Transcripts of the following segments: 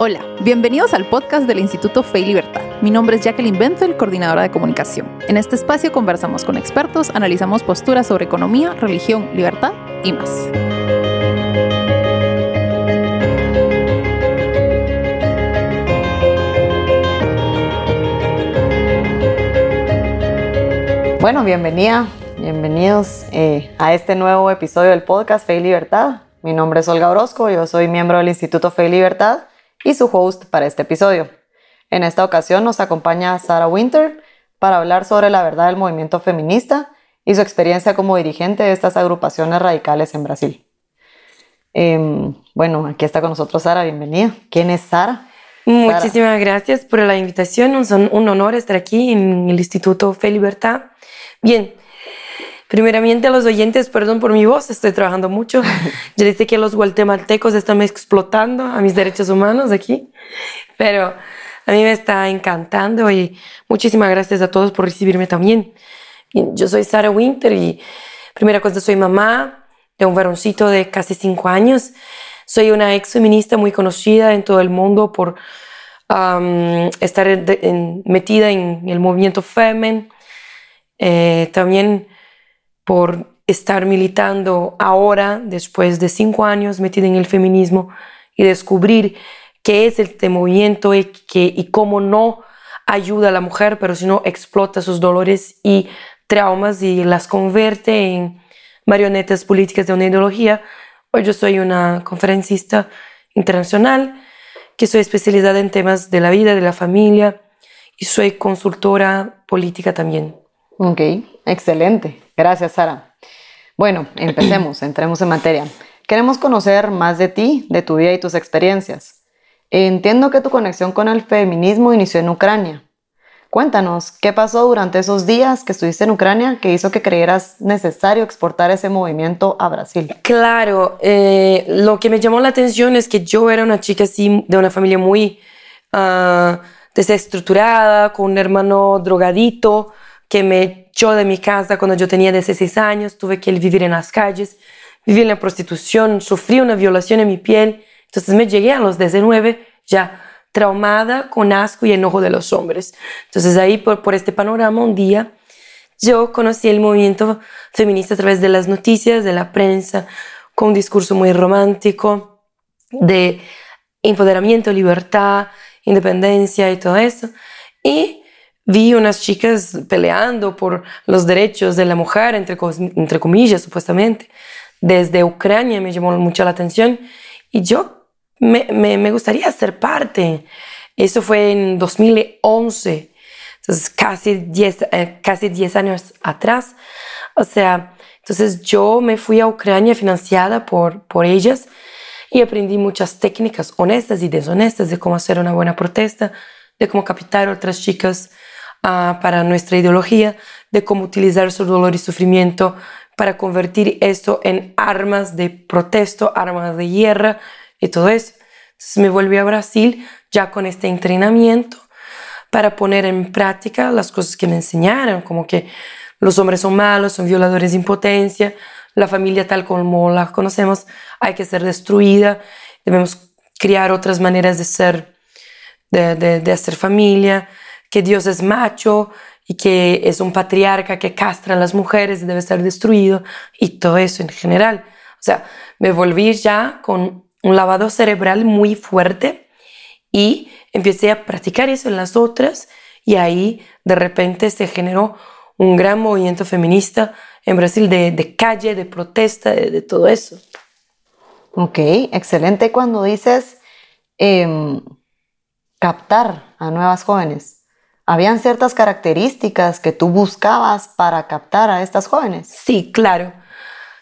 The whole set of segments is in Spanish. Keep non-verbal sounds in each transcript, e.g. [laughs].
Hola, bienvenidos al podcast del Instituto Fe y Libertad. Mi nombre es Jacqueline Benzel, coordinadora de comunicación. En este espacio conversamos con expertos, analizamos posturas sobre economía, religión, libertad y más. Bueno, bienvenida, bienvenidos eh, a este nuevo episodio del podcast Fe y Libertad. Mi nombre es Olga Orozco, yo soy miembro del Instituto Fe y Libertad y su host para este episodio. En esta ocasión nos acompaña Sarah Winter para hablar sobre la verdad del movimiento feminista y su experiencia como dirigente de estas agrupaciones radicales en Brasil. Em, bueno, aquí está con nosotros Sara, bienvenida. ¿Quién es Sara? Muchísimas gracias por la invitación, es un honor estar aquí en el Instituto Fe Libertad. Bien, Primeramente a los oyentes, perdón por mi voz, estoy trabajando mucho. [laughs] Yo dice que los guatemaltecos están explotando a mis derechos humanos aquí, pero a mí me está encantando y muchísimas gracias a todos por recibirme también. Yo soy Sara Winter y primera cosa soy mamá de un varoncito de casi cinco años. Soy una ex feminista muy conocida en todo el mundo por estar metida en el movimiento Femen. Eh, también por estar militando ahora, después de cinco años metida en el feminismo, y descubrir qué es este movimiento y, y cómo no ayuda a la mujer, pero sino explota sus dolores y traumas y las convierte en marionetas políticas de una ideología. Hoy yo soy una conferencista internacional que soy especializada en temas de la vida, de la familia y soy consultora política también. Ok, excelente. Gracias, Sara. Bueno, [clears throat] empecemos, entremos en materia. Queremos conocer más de ti, de tu vida y tus experiencias. Entiendo que tu conexión con el feminismo inició en Ucrania. Cuéntanos, ¿qué pasó durante esos días que estuviste en Ucrania que hizo que creyeras necesario exportar ese movimiento a Brasil? Claro, eh, lo que me llamó la atención es que yo era una chica así, de una familia muy uh, desestructurada, con un hermano drogadito, que me echó de mi casa cuando yo tenía 16 años, tuve que vivir en las calles, viví en la prostitución, sufrí una violación en mi piel, entonces me llegué a los 19 ya traumada, con asco y enojo de los hombres. Entonces ahí por, por este panorama un día yo conocí el movimiento feminista a través de las noticias, de la prensa, con un discurso muy romántico de empoderamiento, libertad, independencia y todo eso. Y vi unas chicas peleando por los derechos de la mujer, entre, entre comillas, supuestamente. Desde Ucrania me llamó mucho la atención y yo me, me, gustaría ser parte. Eso fue en 2011, entonces casi 10 eh, casi diez años atrás. O sea, entonces yo me fui a Ucrania financiada por, por ellas y aprendí muchas técnicas honestas y deshonestas de cómo hacer una buena protesta, de cómo captar otras chicas Ah, para nuestra ideología de cómo utilizar su dolor y sufrimiento para convertir esto en armas de protesto, armas de guerra y todo eso. Entonces me volví a Brasil ya con este entrenamiento para poner en práctica las cosas que me enseñaron, como que los hombres son malos, son violadores de impotencia, la familia tal como la conocemos hay que ser destruida, debemos crear otras maneras de ser, de, de, de hacer familia, que Dios es macho y que es un patriarca que castra a las mujeres y debe ser destruido y todo eso en general. O sea, me volví ya con un lavado cerebral muy fuerte y empecé a practicar eso en las otras y ahí de repente se generó un gran movimiento feminista en Brasil de, calle, de protesta, de, todo eso. Ok, excelente cuando dices em, captar a nuevas jóvenes habían ciertas características que tú buscabas para captar a estas jóvenes. Sí, claro.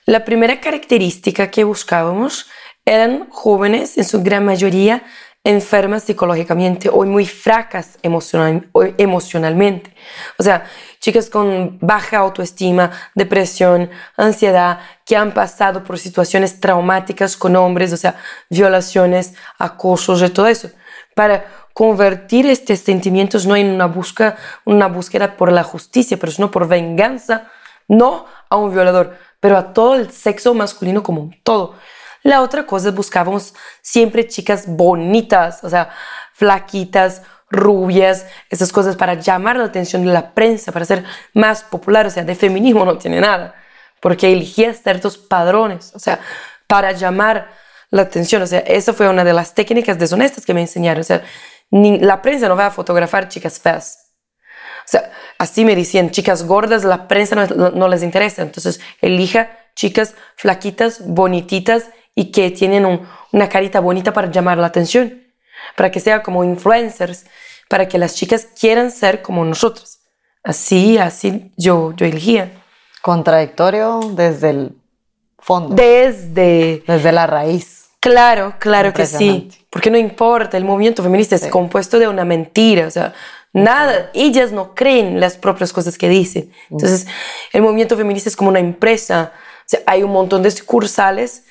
La primera característica que buscábamos eran jóvenes, en su gran mayoría, enfermas psicológicamente o muy fracas emocionalmente. O sea, chicas con baja autoestima, depresión, ansiedad, que han pasado por situaciones traumáticas con hombres, o sea, violaciones, acosos y todo eso. Para convertir estos sentimientos no en una búsqueda, una búsqueda por la justicia, pero sino por venganza, no a un violador, pero a todo el sexo masculino como un todo. La otra cosa, buscábamos siempre chicas bonitas, o sea, flaquitas, rubias, esas cosas para llamar la atención de la prensa, para ser más popular, o sea, de feminismo no tiene nada, porque elegía ciertos padrones, o sea, para llamar la atención, o sea, esa fue una de las técnicas deshonestas que me enseñaron, o sea, la prensa no va a fotografar chicas feas. O sea, así me decían, chicas gordas, la prensa no, no les interesa, entonces elija chicas flaquitas, bonititas y que tienen una carita bonita para llamar la atención para que sea como influencers, para que las chicas quieran ser como nosotros. Así, así yo, yo elegía. Contradictorio desde el fondo. Desde... Desde la raíz. Claro, claro que sí. Porque no importa, el movimiento feminista es compuesto de una mentira, o sea, nada, ellas no creen las propias cosas que dicen. Entonces, el movimiento feminista es como una empresa, o sea, hay un montón de sucursales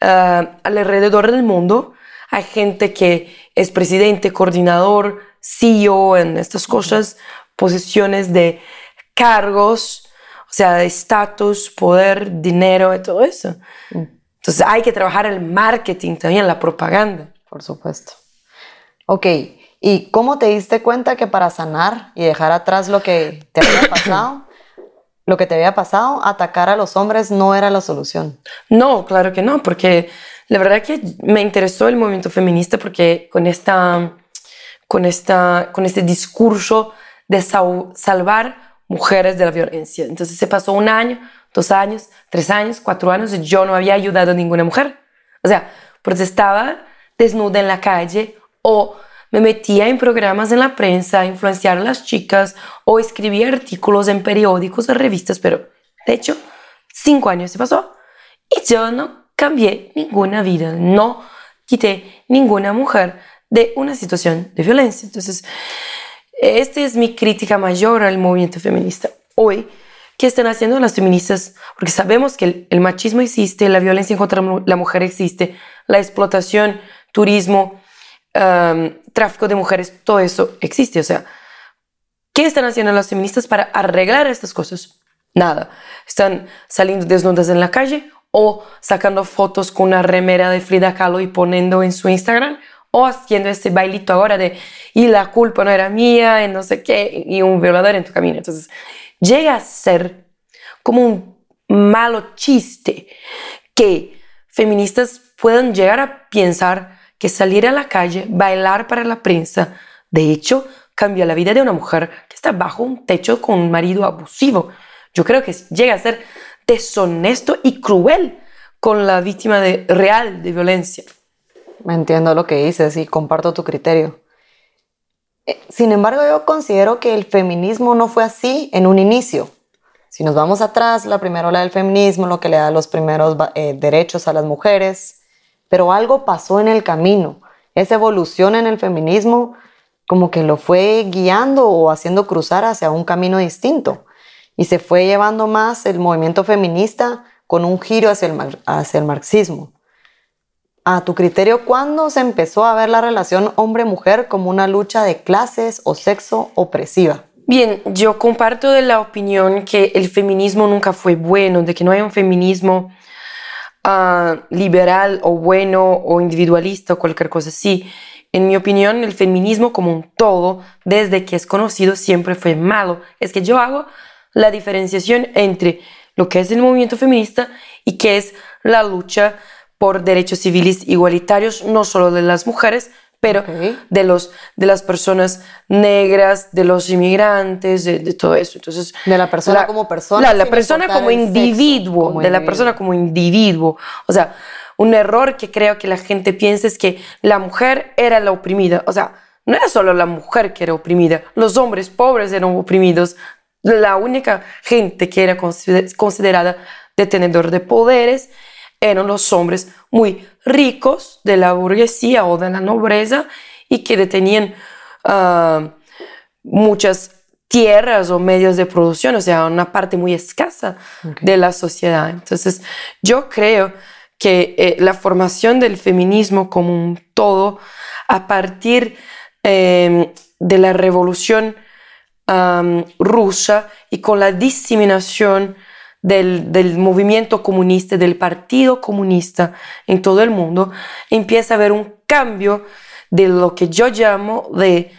uh, alrededor del mundo, hay gente que es presidente, coordinador, CEO en estas cosas, posiciones de cargos, o sea, de estatus, poder, dinero y todo eso. Entonces hay que trabajar el marketing también, la propaganda. Por supuesto. Ok, ¿y cómo te diste cuenta que para sanar y dejar atrás lo que te había [coughs] pasado, lo que te había pasado, atacar a los hombres no era la solución? No, claro que no, porque la verdad que me interesó el movimiento feminista porque con, esta, con, esta, con este discurso de salvar mujeres de la violencia. Entonces se pasó un año, dos años, tres años, cuatro años y yo no había ayudado a ninguna mujer. O sea, estaba desnuda en la calle o me metía en programas en la prensa a influenciar a las chicas o escribía artículos en periódicos o revistas, pero de hecho, cinco años se pasó y yo no cambié ninguna vida, no quité ninguna mujer de una situación de violencia. Entonces, esta es mi crítica mayor al movimiento feminista. Hoy, ¿qué están haciendo las feministas? Porque sabemos que el, machismo existe, la violencia contra la mujer existe, la explotación, turismo, tráfico de mujeres, todo eso existe. O sea, ¿qué están haciendo las feministas para arreglar estas cosas? Nada. Están saliendo desnudas en la calle o sacando fotos con una remera de Frida Kahlo y poniendo en su Instagram, o haciendo ese bailito ahora de, y la culpa no era mía, y no sé qué, y un violador en tu camino. Entonces, llega a ser como un malo chiste que feministas puedan llegar a pensar que salir a la calle, bailar para la prensa, de hecho, cambia la vida de una mujer que está bajo un techo con un marido abusivo. Yo creo que llega a ser deshonesto y cruel con la víctima de, real de violencia. Entiendo lo que dices y comparto tu criterio. Eh, sin embargo, yo considero que el feminismo no fue así en un inicio. Si nos vamos atrás, la primera ola del feminismo, lo que le da los primeros eh, derechos a las mujeres, pero algo pasó en el camino. Esa evolución en el feminismo como que lo fue guiando o haciendo cruzar hacia un camino distinto y se fue llevando más el movimiento feminista con un giro hacia el, hacia el marxismo. A tu criterio, ¿cuándo se empezó a ver la relación hombre-mujer como una lucha de clases o sexo opresiva? Bien, yo comparto de la opinión que el feminismo nunca fue bueno, de que no hay un feminismo ah, liberal o bueno o individualista o cualquier cosa así. En mi opinión, el feminismo como un todo, desde que es conocido, siempre fue malo. Es que yo hago la diferenciación entre lo que es el movimiento feminista y que es la lucha por derechos civiles igualitarios, no solo de las mujeres, pero de, los, de las personas negras, de los inmigrantes, de, todo eso. Entonces, de la persona como persona. La, la persona como individuo, de la persona como individuo. O sea, un error que creo que la gente piensa es que la mujer era la oprimida. O sea, no era solo la mujer que era oprimida, los hombres pobres eran oprimidos, la única gente que era considerada detenedor de poderes eran los hombres muy ricos de la burguesía o de la nobleza y que detenían ah, muchas tierras o medios de producción, o sea, una parte muy escasa de la sociedad. Entonces, yo creo que eh, la formación del feminismo como un todo, a partir em, de la revolución rusa y con la diseminación del, movimiento comunista, del partido comunista en todo el mundo, empieza a haber un cambio de lo que yo llamo de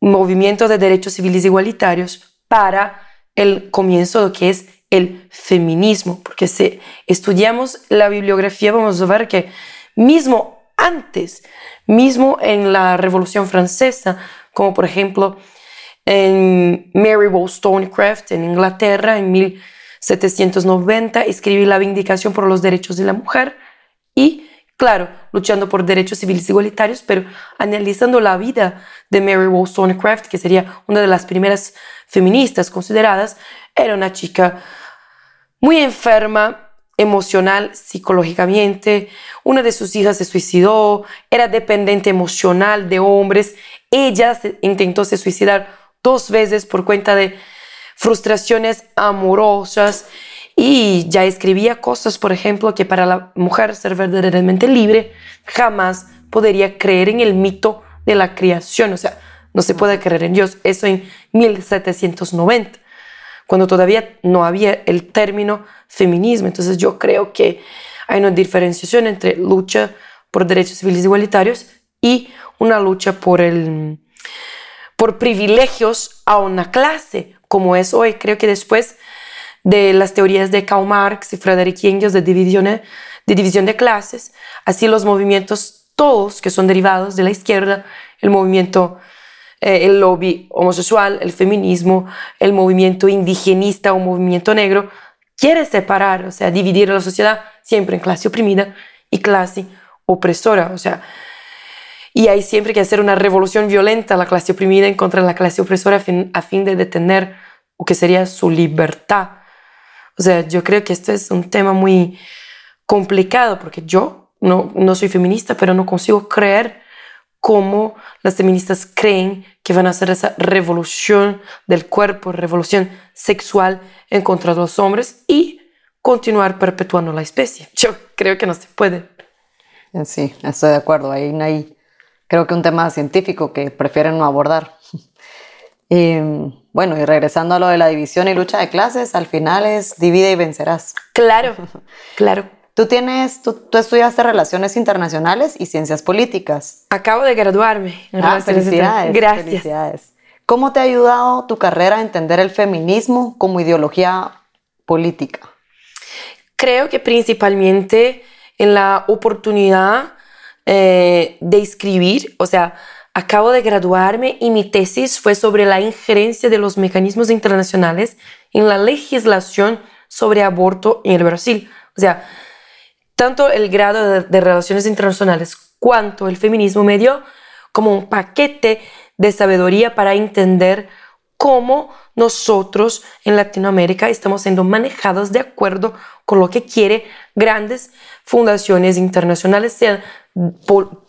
movimiento de derechos civiles igualitarios para el comienzo de lo que es el feminismo, porque si estudiamos la bibliografía vamos a ver que mismo antes, mismo en la Revolución Francesa, como por ejemplo en Mary Wollstonecraft en Inglaterra en 1790, escribí la Vindicación por los Derechos de la Mujer y, claro, luchando por derechos civiles igualitarios, pero analizando la vida de Mary Wollstonecraft, que sería una de las primeras feministas consideradas, era una chica muy enferma emocional, psicológicamente. Una de sus hijas se suicidó, era dependiente emocional de hombres. Ella intentó se suicidar dos veces por cuenta de frustraciones amorosas y ya escribía cosas, por ejemplo, que para la mujer ser verdaderamente libre jamás podría creer en el mito de la creación, o sea, no se puede creer en Dios. Eso en 1790, cuando todavía no había el término feminismo. Entonces yo creo que hay una diferenciación entre lucha por derechos civiles igualitarios y una lucha por el por privilegios a una clase, como es hoy. Creo que después de las teorías de Karl Marx y Frederick Engels de división de, división de clases, así los movimientos todos que son derivados de la izquierda, el movimiento, eh, el lobby homosexual, el feminismo, el movimiento indigenista o movimiento negro, quiere separar, o sea, dividir a la sociedad siempre en clase oprimida y clase opresora, o sea, y hay siempre que hacer una revolución violenta a la clase oprimida en contra de la clase opresora a fin, a fin de detener lo que sería su libertad. O sea, yo creo que esto es un tema muy complicado porque yo no, no soy feminista, pero no consigo creer cómo las feministas creen que van a hacer esa revolución del cuerpo, revolución sexual en contra de los hombres y continuar perpetuando la especie. Yo creo que no se puede. Sí, estoy de acuerdo. Ahí no hay creo que un tema científico que prefieren no abordar. [laughs] Y, bueno, y regresando a lo de la división y lucha de clases, al final es divide y vencerás. Claro, [laughs] claro. Tú tienes, tú, estudiaste relaciones internacionales y ciencias políticas. Acabo de graduarme. En ah, felicidades. Gracias. Felicidades. ¿Cómo te ha ayudado tu carrera a entender el feminismo como ideología política? Creo que principalmente en la oportunidad eh, de escribir, o sea, acabo de graduarme y mi tesis fue sobre la injerencia de los mecanismos internacionales en la legislación sobre aborto en el Brasil. O sea, tanto el grado de, relaciones internacionales cuanto el feminismo me dio como un paquete de sabiduría para entender cómo nosotros en Latinoamérica estamos siendo manejados de acuerdo con lo que quiere grandes fundaciones internacionales, sean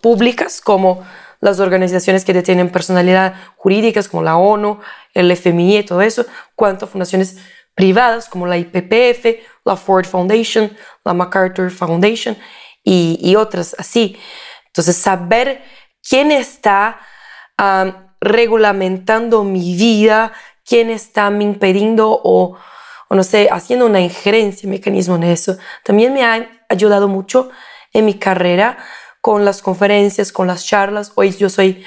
públicas como las organizaciones que tienen personalidad jurídicas como la ONU, el FMI y todo eso, cuanto fundaciones privadas como la IPPF, la Ford Foundation, la MacArthur Foundation y, otras así. Entonces, saber quién está regulamentando mi vida, quién está me impidiendo o, o, no sé, haciendo una injerencia, mecanismo en eso, también me ha ayudado mucho en mi carrera con las conferencias, con las charlas. Hoy yo soy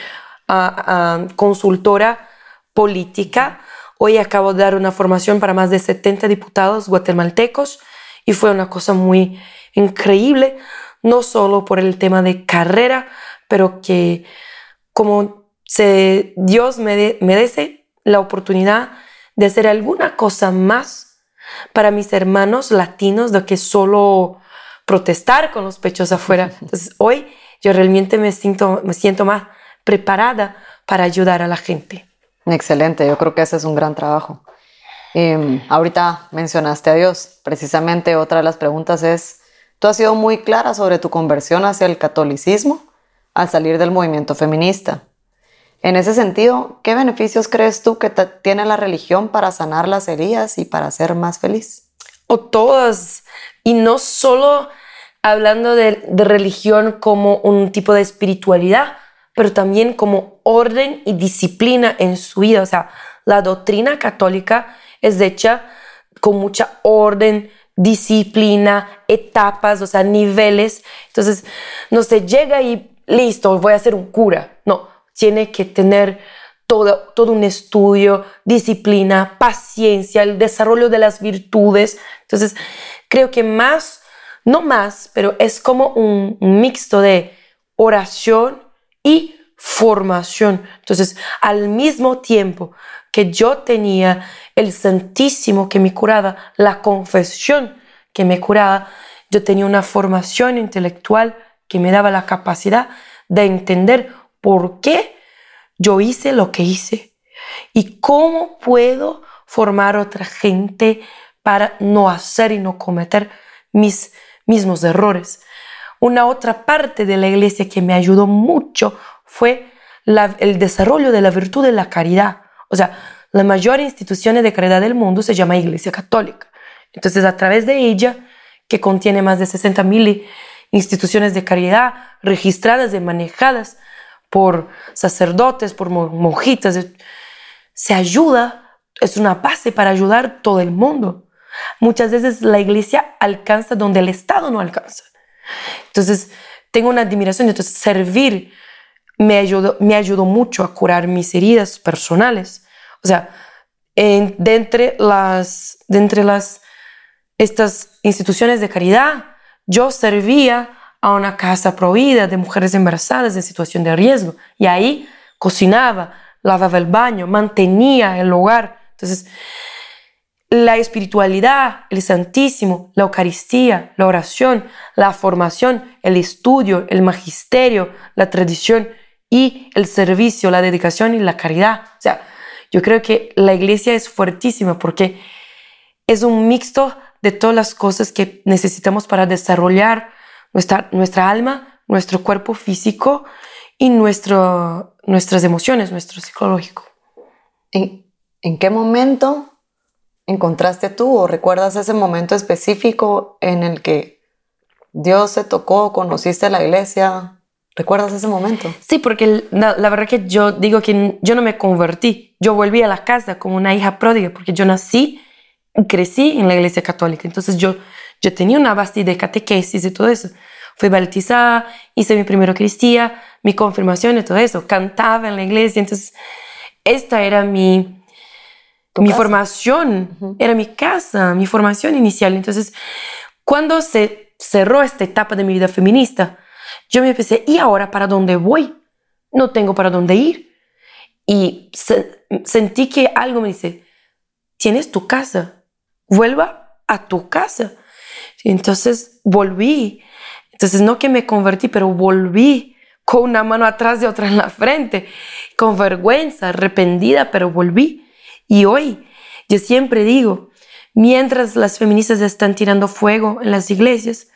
ah, ah, consultora política. Hoy acabo de dar una formación para más de 70 diputados guatemaltecos y fue una cosa muy increíble, no solo por el tema de carrera, pero que como se, Dios me merece la oportunidad de hacer alguna cosa más para mis hermanos latinos de que solo protestar con los pechos afuera. [laughs] Entonces hoy yo realmente me siento, me siento más preparada para ayudar a la gente. Excelente, yo creo que ese es un gran trabajo. Em, ahorita mencionaste a Dios. Precisamente otra de las preguntas es, tú has sido muy clara sobre tu conversión hacia el catolicismo al salir del movimiento feminista. En ese sentido, ¿qué beneficios crees tú que tiene la religión para sanar las heridas y para ser más feliz? O todas. Y no solo hablando de, religión como un tipo de espiritualidad, pero también como orden y disciplina en su vida. O sea, la doctrina católica es hecha con mucha orden, disciplina, etapas, o sea, niveles. Entonces, no se llega y listo, voy a ser un cura. No, tiene que tener todo, todo un estudio, disciplina, paciencia, el desarrollo de las virtudes. Entonces, creo que más, no más, pero es como un, mixto de oración y formación. Entonces, al mismo tiempo que yo tenía el Santísimo que me curaba, la confesión que me curaba, yo tenía una formación intelectual que me daba la capacidad de entender por qué yo hice lo que hice y cómo puedo formar otra gente para no hacer y no cometer mis mismos errores. Una otra parte de la iglesia que me ayudó mucho fue el desarrollo de la virtud de la caridad. O sea, la mayor institución de caridad del mundo se llama Iglesia Católica. Entonces, a través de ella, que contiene más de 60 mil instituciones de caridad registradas y manejadas por sacerdotes, por monjitas, se ayuda, es una base para ayudar todo el mundo. Muchas veces la iglesia alcanza donde el Estado no alcanza. Entonces, tengo una admiración, entonces servir me ayudó, me ayudó mucho a curar mis heridas personales. O sea, de entre las, de entre las, estas instituciones de caridad, yo servía a una casa prohibida de mujeres embarazadas en situación de riesgo y ahí cocinaba, lavaba el baño, mantenía el hogar. Entonces, la espiritualidad, el Santísimo, la Eucaristía, la oración, la formación, el estudio, el magisterio, la tradición y el servicio, la dedicación y la caridad. O sea, yo creo que la iglesia es fuertísima porque es un mixto de todas las cosas que necesitamos para desarrollar nuestra, nuestra alma, nuestro cuerpo físico y nuestro, nuestras emociones, nuestro psicológico. ¿En, ¿En qué momento encontraste tú o recuerdas ese momento específico en el que Dios se tocó, conociste la iglesia? ¿Recuerdas ese momento? Sí, porque la, la, verdad que yo digo que yo no me convertí. Yo volví a la casa como una hija pródiga porque yo nací, crecí en la iglesia católica. Entonces yo, yo tenía una base de catequesis y todo eso. Fui bautizada, hice mi primera cristía, mi confirmación y todo eso. Cantaba en la iglesia. Entonces, esta era mi, mi formación, era mi casa, mi formación inicial. Entonces, cuando se cerró esta etapa de mi vida feminista, yo me empecé, ¿y ahora para dónde voy? No tengo para dónde ir. Y sentí que algo me dice, tienes tu casa, vuelva a tu casa. Entonces volví. Entonces no que me convertí, pero volví con una mano atrás y otra en la frente, con vergüenza, arrepentida, pero volví. Y hoy yo siempre digo, mientras las feministas están tirando fuego en las iglesias,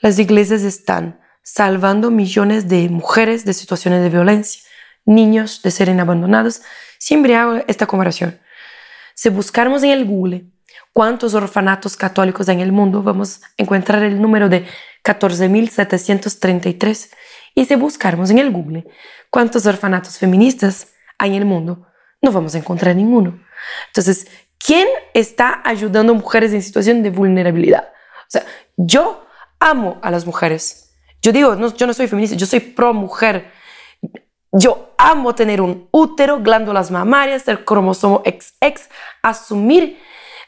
las iglesias están salvando millones de mujeres de situaciones de violencia, niños de ser abandonados. Siempre hago esta comparación. Si buscamos en el Google cuántos orfanatos católicos en el mundo, vamos a encontrar el número de 14.733. Y si buscamos en el Google cuántos orfanatos feministas hay en el mundo, no vamos a encontrar ninguno. Entonces, ¿quién está ayudando a mujeres en situación de vulnerabilidad? O sea, yo amo a las mujeres, yo digo, no, yo no soy feminista, yo soy pro mujer. Yo amo tener un útero, glándulas mamarias, el cromosomo XX, asumir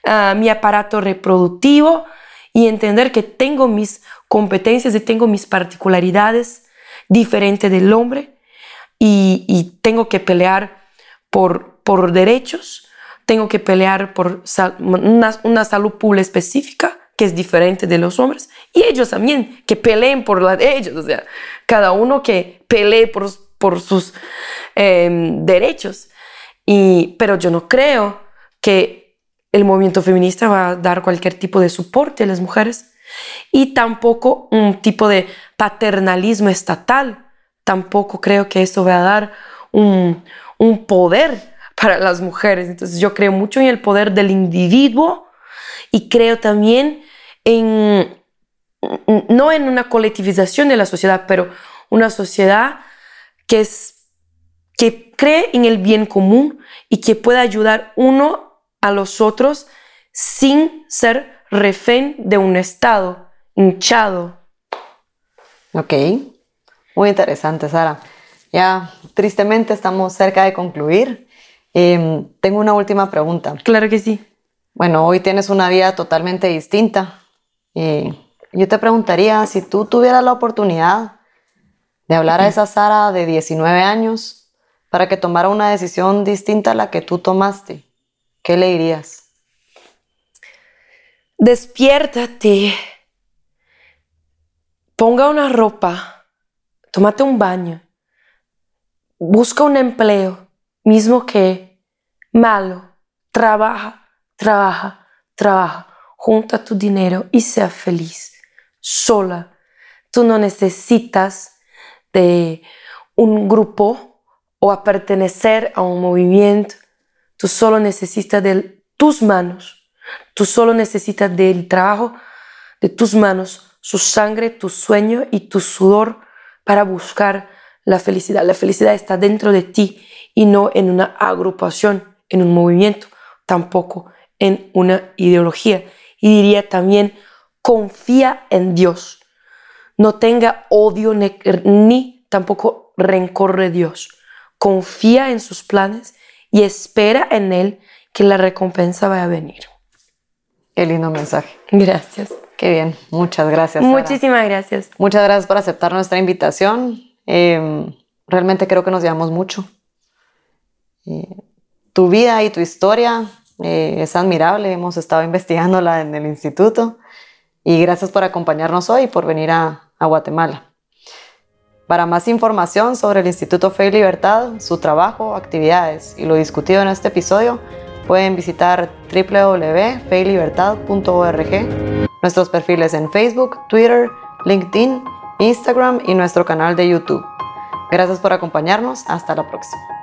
ah, mi aparato reproductivo y entender que tengo mis competencias y tengo mis particularidades diferentes del hombre y, tengo que pelear por, por derechos, tengo que pelear por una, una salud pública específica que es diferente de los hombres, y ellos también, que peleen por la de ellos, o sea, cada uno que pelee por, por sus em, derechos. Y, pero yo no creo que el movimiento feminista va a dar cualquier tipo de soporte a las mujeres y tampoco un tipo de paternalismo estatal. Tampoco creo que eso va a dar un, poder para las mujeres. Entonces yo creo mucho en el poder del individuo y creo también en, no en una colectivización de la sociedad, pero una sociedad que, es, que cree en el bien común y que pueda ayudar uno a los otros sin ser refén de un estado hinchado. Ok, muy interesante, Sara. Ya, tristemente estamos cerca de concluir. Em, tengo una última pregunta. Claro que sí. Bueno, hoy tienes una vida totalmente distinta. Yo te preguntaría si tú tuvieras la oportunidad de hablar a esa Sara de 19 años para que tomara una decisión distinta a la que tú tomaste, ¿qué le dirías? Despiértate. Ponga una ropa. Tómate un baño. Busca un empleo, mismo que malo. Trabaja, trabaja, trabaja. Junta tu dinero y sea feliz. Sola. Tú no necesitas de un grupo o a pertenecer a un movimiento. Tú solo necesitas de tus manos. Tú solo necesitas del trabajo de tus manos, su sangre, tu sueño y tu sudor para buscar la felicidad. La felicidad está dentro de ti y no en una agrupación, en un movimiento, tampoco en una ideología. Y diría también, confía en Dios no tenga odio ni tampoco rencor de Dios. Confía en sus planes y espera en Él que la recompensa vaya a venir. Qué lindo mensaje. Gracias. Qué bien. Muchas gracias. Muchísimas gracias. Muchas gracias por aceptar nuestra invitación. Em, realmente creo que nos llevamos mucho. Eh, tu vida y tu historia eh, es admirable. Hemos estado investigándola en el instituto. Y gracias por acompañarnos hoy y por venir a, a Guatemala. Para más información sobre el Instituto Fe y Libertad, su trabajo, actividades y lo discutido en este episodio, pueden visitar www.feylibertad.org, nuestros perfiles en Facebook, Twitter, LinkedIn, Instagram y nuestro canal de YouTube. Gracias por acompañarnos. Hasta la próxima.